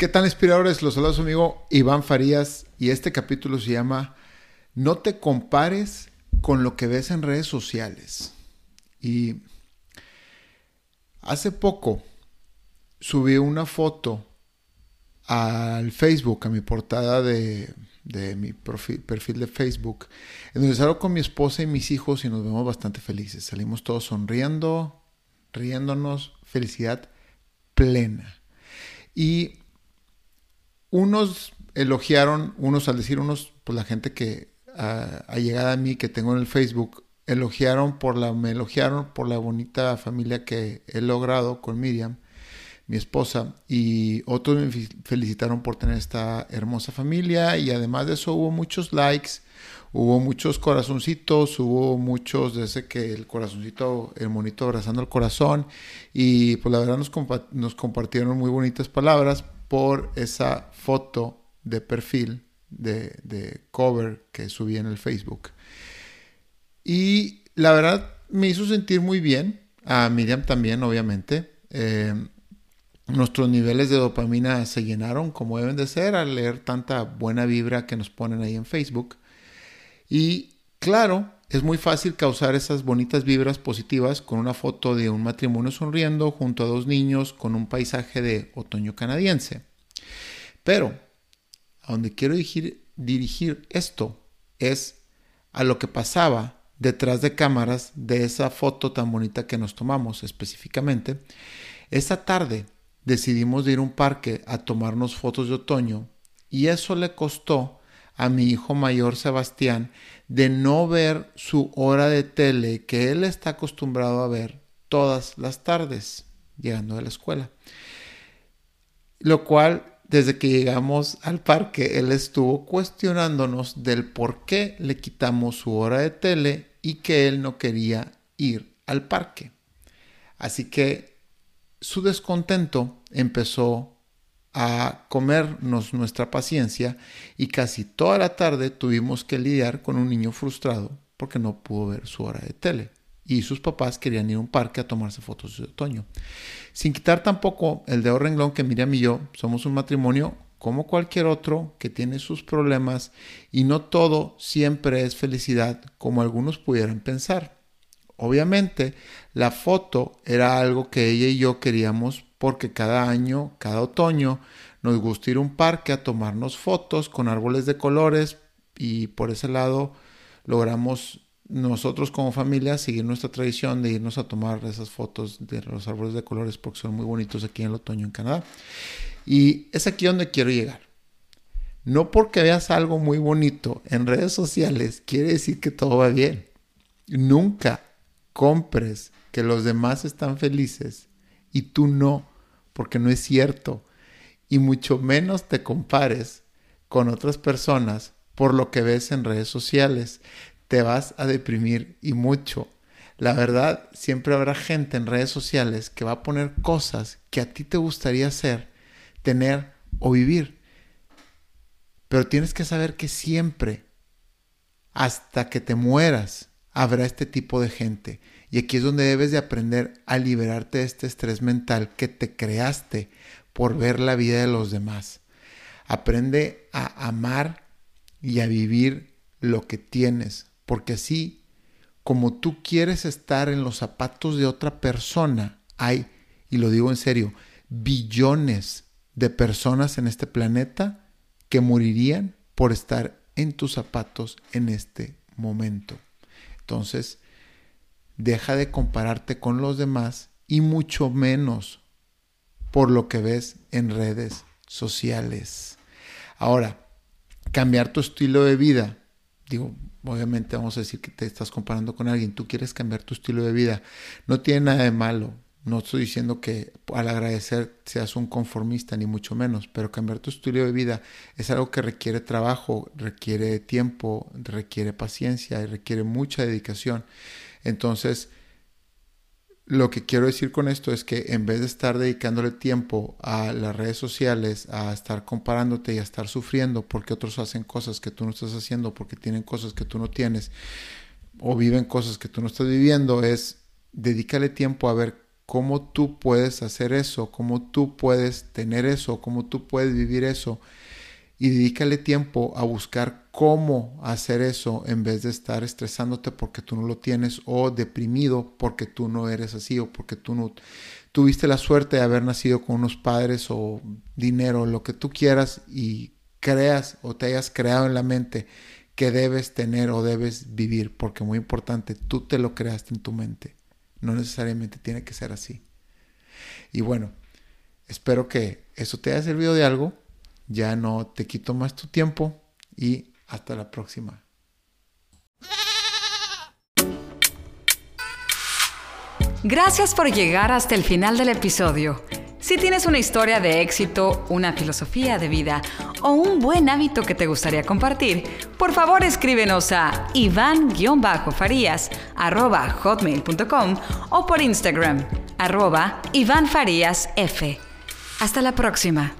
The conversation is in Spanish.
¿Qué tan inspiradores? Los saludos amigo Iván Farías y este capítulo se llama No te compares con lo que ves en redes sociales. Y hace poco subí una foto al Facebook, a mi portada de, mi perfil de Facebook, en donde salgo con mi esposa y mis hijos y nos vemos bastante felices. Salimos todos sonriendo, riéndonos, felicidad plena. Y unos elogiaron, unos al decir unos, pues la gente que ha, llegado a mí, que tengo en el Facebook, elogiaron por la, me elogiaron por la bonita familia que he logrado con Miriam, mi esposa, y otros me felicitaron por tener esta hermosa familia, y además de eso hubo muchos likes, hubo muchos corazoncitos, hubo muchos de ese que el corazoncito, el monito abrazando el corazón, y pues la verdad nos, nos compartieron muy bonitas palabras por esa foto de perfil, de, cover que subí en el Facebook. Y la verdad me hizo sentir muy bien, a Miriam también, obviamente. Eh, nuestros niveles de dopamina se llenaron como deben de ser al leer tanta buena vibra que nos ponen ahí en Facebook. Y claro, es muy fácil causar esas bonitas vibras positivas con una foto de un matrimonio sonriendo junto a dos niños con un paisaje de otoño canadiense. Pero a donde quiero dirigir, esto es a lo que pasaba detrás de cámaras de esa foto tan bonita que nos tomamos específicamente. Esa tarde decidimos ir a un parque a tomarnos fotos de otoño y eso le costó a mi hijo mayor Sebastián de no ver su hora de tele que él está acostumbrado a ver todas las tardes llegando de la escuela. Lo cual, desde que llegamos al parque, él estuvo cuestionándonos del por qué le quitamos su hora de tele y que él no quería ir al parque. Así que su descontento empezó a comernos nuestra paciencia y casi toda la tarde tuvimos que lidiar con un niño frustrado porque no pudo ver su hora de tele y sus papás querían ir a un parque a tomarse fotos de otoño. Sin quitar tampoco el dedo renglón que Miriam y yo somos un matrimonio como cualquier otro que tiene sus problemas y no todo siempre es felicidad como algunos pudieran pensar. Obviamente, la foto era algo que ella y yo queríamos porque cada año, cada otoño, nos gusta ir a un parque a tomarnos fotos con árboles de colores y por ese lado logramos nosotros como familia seguir nuestra tradición de irnos a tomar esas fotos de los árboles de colores porque son muy bonitos aquí en el otoño en Canadá. Y es aquí donde quiero llegar. No porque veas algo muy bonito en redes sociales quiere decir que todo va bien. Nunca compres que los demás están felices y tú no porque no es cierto. Y mucho menos te compares con otras personas por lo que ves en redes sociales. Te vas a deprimir y mucho. La verdad, siempre habrá gente en redes sociales que va a poner cosas que a ti te gustaría hacer, tener o vivir. Pero tienes que saber que siempre, hasta que te mueras, habrá este tipo de gente. Y aquí es donde debes de aprender a liberarte de este estrés mental que te creaste por ver la vida de los demás. Aprende a amar y a vivir lo que tienes, porque así como tú quieres estar en los zapatos de otra persona, hay, y lo digo en serio, billones de personas en este planeta que morirían por estar en tus zapatos en este momento. Entonces, deja de compararte con los demás y mucho menos por lo que ves en redes sociales. Ahora, cambiar tu estilo de vida. Digo, obviamente vamos a decir que te estás comparando con alguien, tú quieres cambiar tu estilo de vida. No tiene nada de malo. No estoy diciendo que al agradecer seas un conformista, ni mucho menos, pero cambiar tu estilo de vida es algo que requiere trabajo, requiere tiempo, requiere paciencia y requiere mucha dedicación. Entonces, lo que quiero decir con esto es que en vez de estar dedicándole tiempo a las redes sociales, a estar comparándote y a estar sufriendo porque otros hacen cosas que tú no estás haciendo, porque tienen cosas que tú no tienes, o viven cosas que tú no estás viviendo, es dedícale tiempo a ver cómo tú puedes hacer eso, cómo tú puedes tener eso, cómo tú puedes vivir eso. Y dedícale tiempo a buscar cómo hacer eso en vez de estar estresándote porque tú no lo tienes o deprimido porque tú no eres así o porque tú no tuviste la suerte de haber nacido con unos padres o dinero, lo que tú quieras y creas o te hayas creado en la mente que debes tener o debes vivir, porque muy importante, tú te lo creaste en tu mente. No necesariamente tiene que ser así. Y bueno, espero que eso te haya servido de algo. Ya no te quito más tu tiempo y hasta la próxima. Gracias por llegar hasta el final del episodio. Si tienes una historia de éxito, una filosofía de vida o un buen hábito que te gustaría compartir, por favor escríbenos a iván-farías.hotmail.com o por Instagram, arroba Iván Farías F. Hasta la próxima.